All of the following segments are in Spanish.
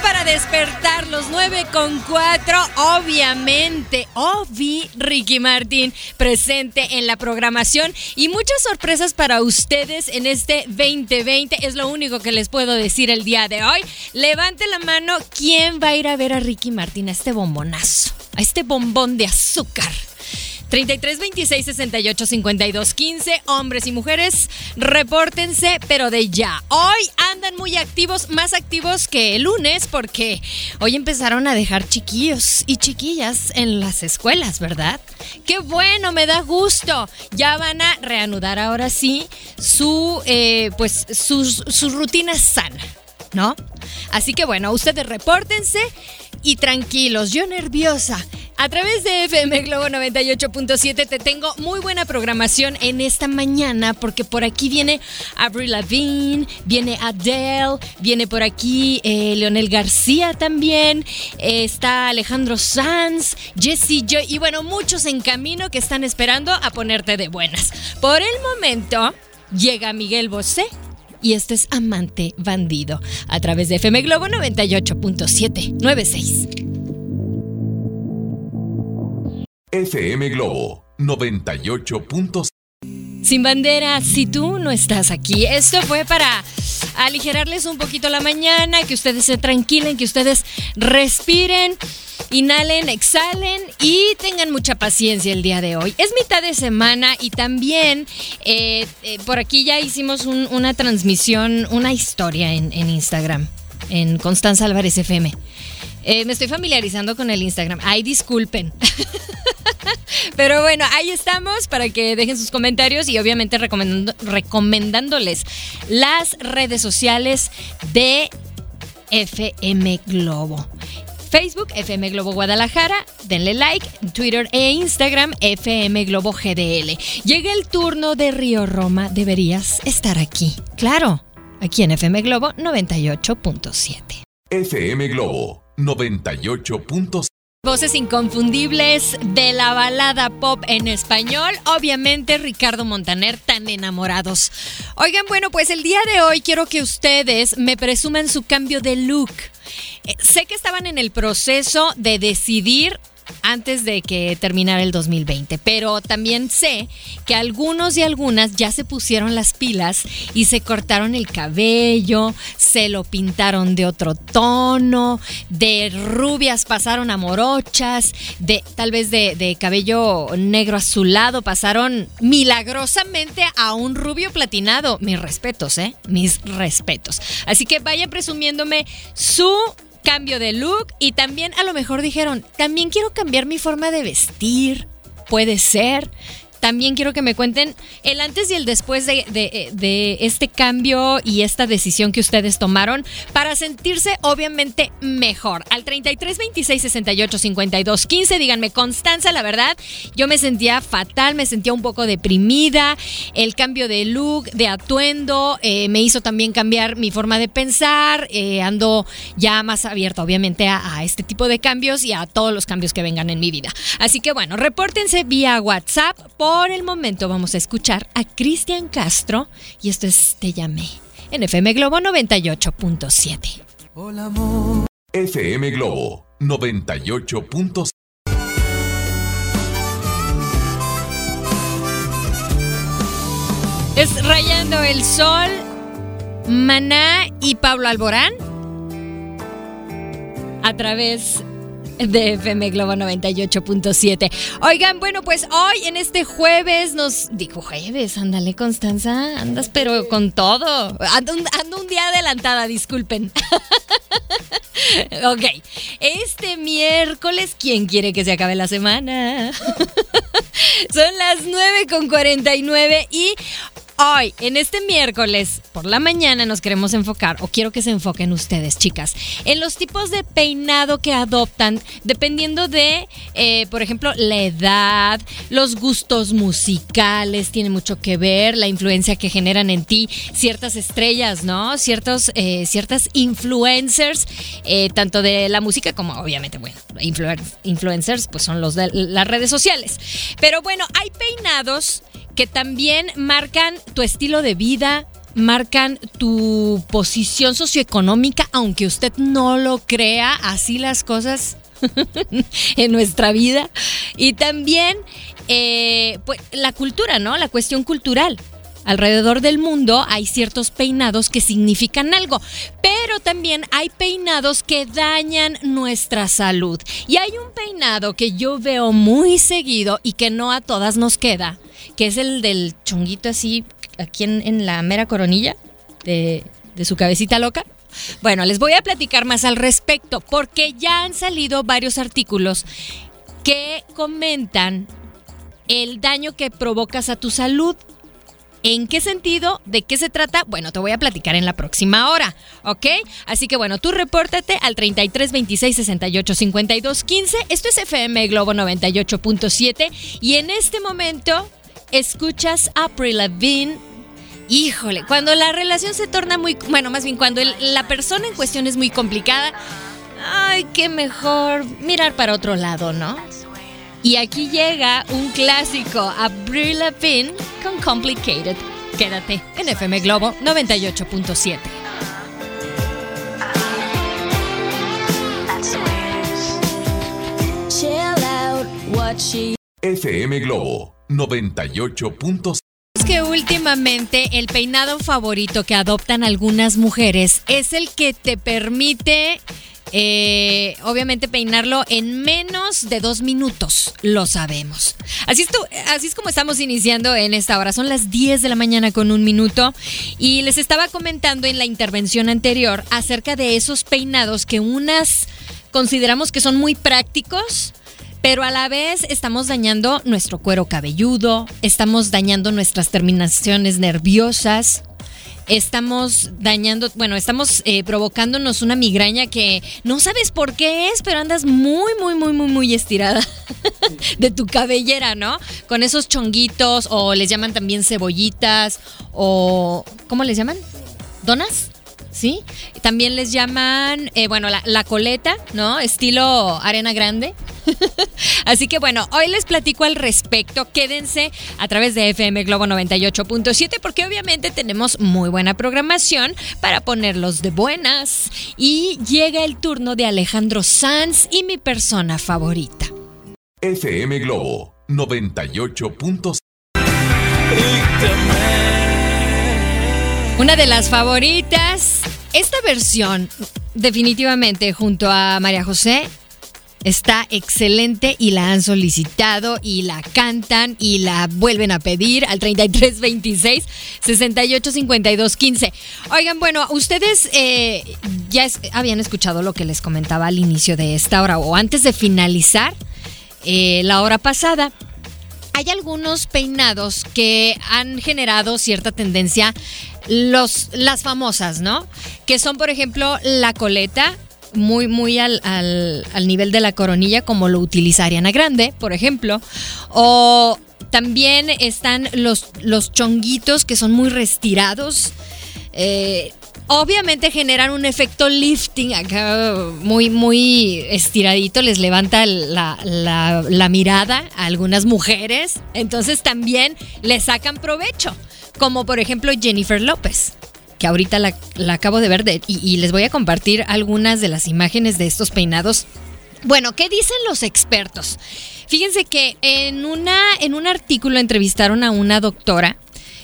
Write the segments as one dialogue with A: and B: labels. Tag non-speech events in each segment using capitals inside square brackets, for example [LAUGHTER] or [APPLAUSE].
A: Para despertar los 9 con 4. Obviamente, Ovi Ricky Martin presente en la programación y muchas sorpresas para ustedes en este 2020. Es lo único que les puedo decir el día de hoy. Levante la mano, ¿quién va a ir a ver a Ricky Martin a este bombonazo? A este bombón de azúcar. 33 26 68 52 15. Hombres y mujeres, repórtense, pero de ya. Hoy andan muy activos, más activos que el lunes, porque hoy empezaron a dejar chiquillos y chiquillas en las escuelas, ¿verdad? Qué bueno, me da gusto. Ya van a reanudar ahora sí su, eh, pues, su, su rutina sana, ¿no? Así que bueno, ustedes repórtense y tranquilos, yo nerviosa. A través de FM Globo 98.7 te tengo muy buena programación en esta mañana porque por aquí viene Avril Lavigne, viene Adele, viene por aquí eh, Leonel García también, está Alejandro Sanz, Jesse Joy y bueno, muchos en camino que están esperando a ponerte de buenas. Por el momento llega Miguel Bosé y este es Amante Bandido a través de FM Globo 98.796.
B: FM Globo 98.7.
A: Sin bandera, si tú no estás aquí. Esto fue para aligerarles un poquito la mañana, que ustedes se tranquilen, que ustedes respiren, inhalen, exhalen y tengan mucha paciencia el día de hoy. Es mitad de semana y también eh, eh, por aquí ya hicimos un- una transmisión, una historia en, en Instagram, en Constanza Álvarez FM. Eh, me estoy familiarizando con el Instagram. Ay, disculpen. [LAUGHS] Pero bueno, ahí estamos para que dejen sus comentarios y obviamente recomendando- recomendándoles las redes sociales de FM Globo. Facebook, FM Globo Guadalajara, denle like, Twitter e Instagram, FM Globo GDL. Llega el turno de Río Roma, deberías estar aquí. Claro, aquí en FM Globo 98.7.
B: FM Globo 98.7.
A: Voces inconfundibles de la balada pop en español, obviamente Ricardo Montaner, tan enamorados. Oigan, bueno, pues el día de hoy quiero que ustedes me presuman su cambio de look. Eh, sé que estaban en el proceso de decidir antes de que terminara el 2020, pero también sé que algunos y algunas ya se pusieron las pilas y se cortaron el cabello, se lo pintaron de otro tono, de rubias pasaron a morochas, de tal vez de, cabello negro azulado pasaron milagrosamente a un rubio platinado. Mis respetos, ¿eh? Mis respetos. Así que vayan presumiéndome su cambio de look y también a lo mejor dijeron, también quiero cambiar mi forma de vestir, puede ser. También quiero que me cuenten el antes y el después de, de- de este cambio y esta decisión que ustedes tomaron para sentirse obviamente mejor. Al 33 26 68 52 15, díganme, Constanza, la verdad, yo me sentía fatal, me sentía un poco deprimida. El cambio de look, de atuendo, eh, me hizo también cambiar mi forma de pensar. eh, ando ya más abierta, obviamente, a, este tipo de cambios y a todos los cambios que vengan en mi vida. Así que bueno, repórtense vía WhatsApp. El momento vamos a escuchar a Cristian Castro y esto es Te llamé en FM Globo 98.7.
B: FM Globo 98.7.
A: Es Rayando el Sol, Maná y Pablo Alborán. a través de FM Globo 98.7. Oigan, bueno, pues hoy en este jueves nos. Dijo jueves, ándale, Constanza. Andas, pero con todo. Ando, un día adelantada, disculpen. [LAUGHS] ok. Este miércoles, ¿quién quiere que se acabe la semana? [LAUGHS] Son las 9.49 y Hoy, en este miércoles, por la mañana, nos queremos enfocar, o quiero que se enfoquen ustedes, chicas, en los tipos de peinado que adoptan dependiendo de, eh, por ejemplo, la edad, los gustos musicales, tiene mucho que ver, la influencia que generan en ti ciertas estrellas, ¿no? Ciertos, eh, ciertas influencers, eh, tanto de la música como, obviamente, bueno, influencers, pues son los de las redes sociales. Pero bueno, hay peinados que también marcan tu estilo de vida, marcan tu posición socioeconómica, aunque usted no lo crea, así las cosas [LAUGHS] en nuestra vida. Y también eh, pues, la cultura, ¿no? La cuestión cultural. Alrededor del mundo hay ciertos peinados que significan algo, pero también hay peinados que dañan nuestra salud. Y hay un peinado que yo veo muy seguido y que no a todas nos queda, que es el del chonguito así, aquí en, la mera coronilla de su cabecita loca. Bueno, les voy a platicar más al respecto, porque ya han salido varios artículos que comentan el daño que provocas a tu salud. ¿En qué sentido? ¿De qué se trata? Bueno, te voy a platicar en la próxima hora, ¿ok? Así que bueno, tú repórtate al 33 26 68 52 15. Esto es FM Globo 98.7 y en este momento escuchas a Lavigne. Híjole, cuando la relación se torna muy, bueno, más bien cuando la persona en cuestión es muy complicada, ay, qué mejor mirar para otro lado, ¿no? Y aquí llega un clásico, Avril Lavigne con Complicated. Quédate en FM Globo 98.7.
C: FM Globo 98.7
A: es que últimamente el peinado favorito que adoptan algunas mujeres es el que te permite eh, obviamente peinarlo en menos de dos minutos, lo sabemos. Así es, así es como estamos iniciando en esta hora. Son las 10 de la mañana con un minuto y les estaba comentando en la intervención anterior acerca de esos peinados que unas consideramos que son muy prácticos pero a la vez estamos dañando nuestro cuero cabelludo, estamos dañando nuestras terminaciones nerviosas, estamos dañando, bueno, estamos eh, provocándonos una migraña que no sabes por qué es, pero andas muy, muy, muy, muy, muy estirada [LAUGHS] de tu cabellera, ¿no? Con esos chonguitos o les llaman también cebollitas o, ¿cómo les llaman? ¿Donas? ¿sí? También les llaman, eh, bueno, la, coleta, ¿no? Estilo arena grande. [LAUGHS] Así que bueno, hoy les platico al respecto. Quédense a través de FM Globo 98.7 porque obviamente tenemos muy buena programación para ponerlos de buenas. Y llega el turno de Alejandro Sanz y mi persona favorita.
C: FM Globo 98.7
A: una de las favoritas. Esta versión, definitivamente, junto a María José, está excelente y la han solicitado y la cantan y la vuelven a pedir al 3326 685215. Oigan, bueno, ustedes eh, ya habían escuchado lo que les comentaba al inicio de esta hora o antes de finalizar eh, la hora pasada hay algunos peinados que han generado cierta tendencia, los, las famosas, ¿no? Que son, por ejemplo, la coleta, muy, muy al, al, nivel de la coronilla, como lo utiliza Ariana Grande, por ejemplo. O también están los, los chonguitos que son muy restirados. Eh, obviamente generan un efecto lifting acá muy, muy estiradito, les levanta la, mirada a algunas mujeres, entonces también le sacan provecho, como por ejemplo Jennifer López que ahorita la, acabo de ver y, y, les voy a compartir algunas de las imágenes de estos peinados. Bueno, ¿qué dicen los expertos? Fíjense que en, una, en un artículo entrevistaron a una doctora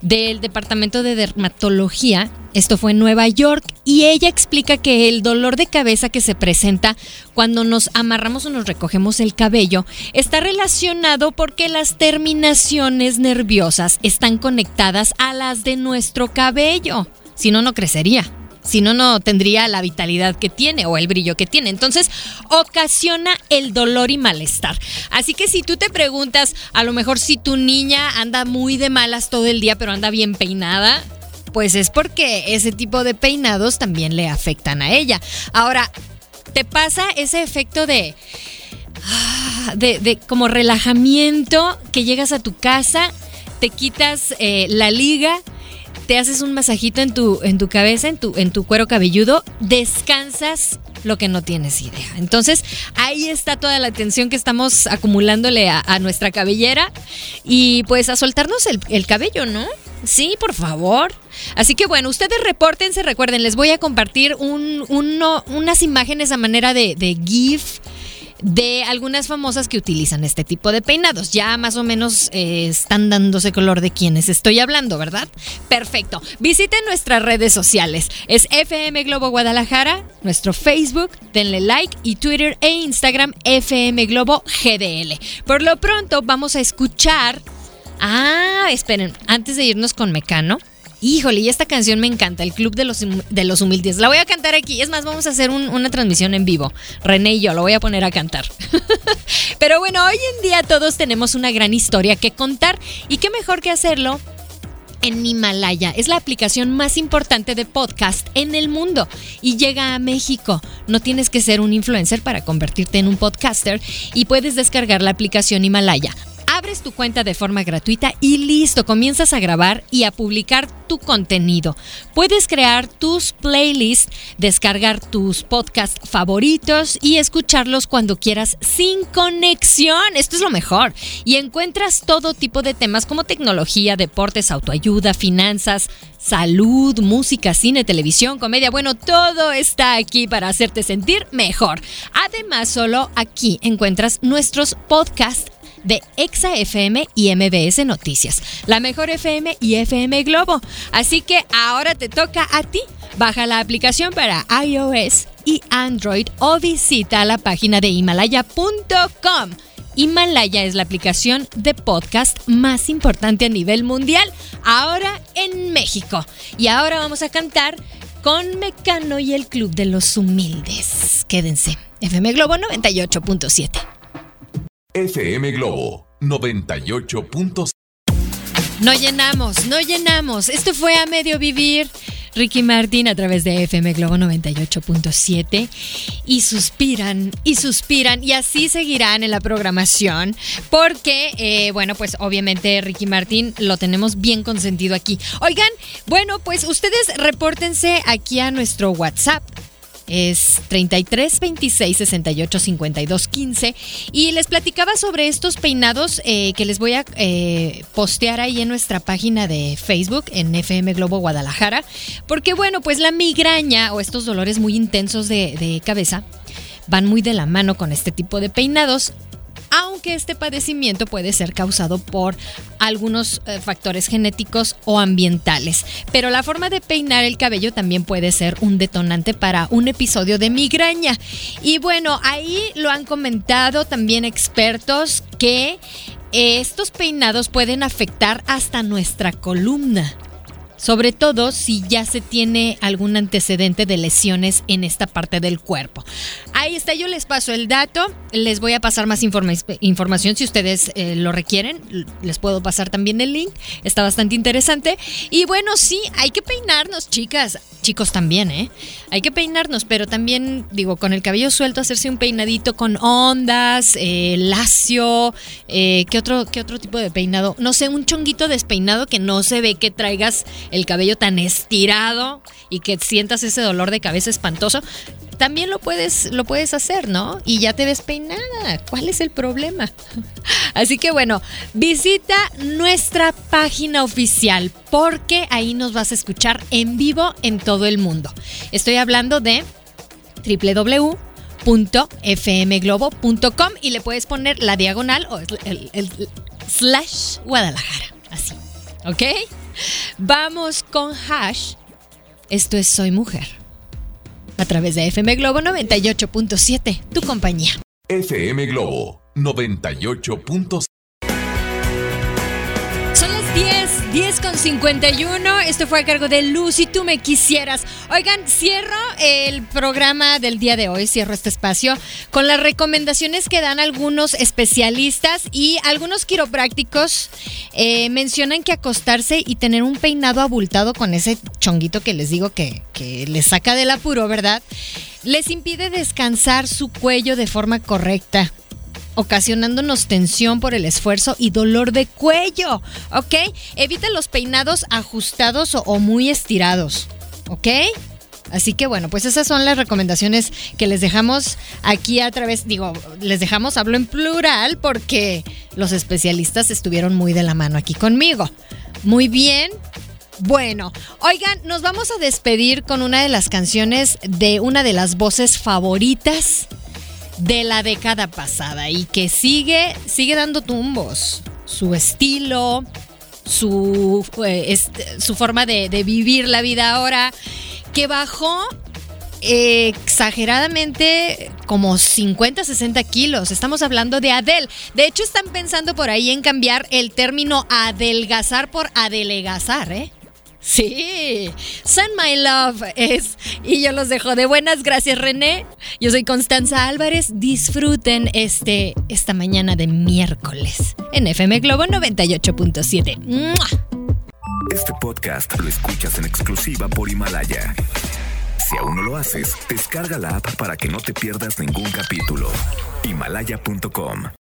A: del Departamento de Dermatología. Esto fue en Nueva York y ella explica que el dolor de cabeza que se presenta cuando nos amarramos o nos recogemos el cabello está relacionado porque las terminaciones nerviosas están conectadas a las de nuestro cabello. Si no, no crecería. Si no, no tendría la vitalidad que tiene o el brillo que tiene. Entonces, ocasiona el dolor y malestar. Así que si tú te preguntas, a lo mejor si tu niña anda muy de malas todo el día, pero anda bien peinada, pues es porque ese tipo de peinados también le afectan a ella. Ahora, te pasa ese efecto de... Ah, de, como relajamiento que llegas a tu casa, te quitas eh, la liga, te haces un masajito en tu, en tu cabeza, en tu, en tu cuero cabelludo, descansas lo que no tienes idea. Entonces, ahí está toda la atención que estamos acumulándole a, nuestra cabellera y pues a soltarnos el, cabello, ¿no? Sí, por favor. Así que bueno, ustedes repórtense, recuerden, les voy a compartir un, unas imágenes a manera de, de GIF de algunas famosas que utilizan este tipo de peinados. Ya más o menos eh, están dándose color de quienes estoy hablando, ¿verdad? Perfecto. Visiten nuestras redes sociales. Es FM Globo Guadalajara, nuestro Facebook, denle like y Twitter e Instagram FM Globo GDL. Por lo pronto vamos a escuchar... Ah, esperen, antes de irnos con Mecano. Híjole, y esta canción me encanta, el Club de los, de los Humildes. La voy a cantar aquí. Es más, vamos a hacer una transmisión en vivo. René y yo lo voy a poner a cantar. [LAUGHS] Pero bueno, hoy en día todos tenemos una gran historia que contar. Y qué mejor que hacerlo en Himalaya. Es la aplicación más importante de podcast en el mundo y llega a México. No tienes que ser un influencer para convertirte en un podcaster y puedes descargar la aplicación Himalaya abres tu cuenta de forma gratuita y listo, comienzas a grabar y a publicar tu contenido. Puedes crear tus playlists, descargar tus podcasts favoritos y escucharlos cuando quieras sin conexión. Esto es lo mejor. Y encuentras todo tipo de temas como tecnología, deportes, autoayuda, finanzas, salud, música, cine, televisión, comedia. Bueno, todo está aquí para hacerte sentir mejor. Además, solo aquí encuentras nuestros podcasts de Exa FM y MBS Noticias, la mejor FM y FM Globo. Así que ahora te toca a ti. Baja la aplicación para iOS y Android o visita la página de himalaya.com. Himalaya es la aplicación de podcast más importante a nivel mundial, ahora en México. Y ahora vamos a cantar con Mecano y el Club de los Humildes. Quédense. FM Globo 98.7.
C: FM Globo 98.
A: No llenamos, no llenamos. Esto fue a medio vivir. Ricky Martin a través de FM Globo 98.7 y suspiran y suspiran y así seguirán en la programación porque, eh, bueno, pues obviamente Ricky Martin lo tenemos bien consentido aquí. Oigan, bueno, pues ustedes repórtense aquí a nuestro WhatsApp es 33 26 68 52 15 y les platicaba sobre estos peinados eh, que les voy a eh, postear ahí en nuestra página de Facebook en FM Globo Guadalajara. Porque bueno pues la migraña o estos dolores muy intensos de, de cabeza van muy de la mano con este tipo de peinados aunque este padecimiento puede ser causado por algunos eh, factores genéticos o ambientales. Pero la forma de peinar el cabello también puede ser un detonante para un episodio de migraña. Y bueno, ahí lo han comentado también expertos que estos peinados pueden afectar hasta nuestra columna sobre todo si ya se tiene algún antecedente de lesiones en esta parte del cuerpo. Ahí está, yo les paso el dato, les voy a pasar más información si ustedes eh, lo requieren, les puedo pasar también el link, está bastante interesante. Y bueno, sí, hay que peinarnos, chicas, chicos también, ¿eh? Hay que peinarnos, pero también, digo, con el cabello suelto, hacerse un peinadito con ondas, eh, lacio, eh, ¿qué, otro, ¿qué otro tipo de peinado? No sé, un chonguito despeinado que no se ve que traigas el cabello tan estirado y que sientas ese dolor de cabeza espantoso, también lo puedes, lo puedes hacer, ¿no? Y ya te ves peinada. ¿Cuál es el problema? [LAUGHS] Así que bueno, visita nuestra página oficial porque ahí nos vas a escuchar en vivo en todo el mundo. Estoy hablando de www.fmglobo.com y le puedes poner la diagonal o el slash Guadalajara. Así. ¿Ok? Vamos con hash. Esto es Soy Mujer. A través de FM Globo 98.7, tu compañía.
C: FM Globo 98.7.
A: 10, 10 con 51. Esto fue a cargo de Luz y tú me quisieras. Oigan, cierro el programa del día de hoy, cierro este espacio con las recomendaciones que dan algunos especialistas y algunos quiroprácticos. Eh, mencionan que acostarse y tener un peinado abultado con ese chonguito que les digo que, que les saca del apuro, ¿verdad? Les impide descansar su cuello de forma correcta ocasionándonos tensión por el esfuerzo y dolor de cuello, ¿ok? Evita los peinados ajustados o, o muy estirados, ¿ok? Así que bueno, pues esas son las recomendaciones que les dejamos aquí a través, digo, les dejamos, hablo en plural porque los especialistas estuvieron muy de la mano aquí conmigo. Muy bien, bueno, oigan, nos vamos a despedir con una de las canciones de una de las voces favoritas de la década pasada y que sigue, sigue dando tumbos. Su estilo, su, eh, su forma de, de vivir la vida ahora, que bajó eh, exageradamente como 50, 60 kilos. Estamos hablando de Adele. De hecho, están pensando por ahí en cambiar el término adelgazar por adelegazar, ¿eh? Sí, Send My Love es. Y yo los dejo de buenas. Gracias, René. Yo soy Constanza Álvarez. Disfruten este, esta mañana de miércoles en FM Globo 98.7. ¡Mua!
B: Este podcast lo escuchas en exclusiva por Himalaya. Si aún no lo haces, descarga la app para que no te pierdas ningún capítulo. Himalaya.com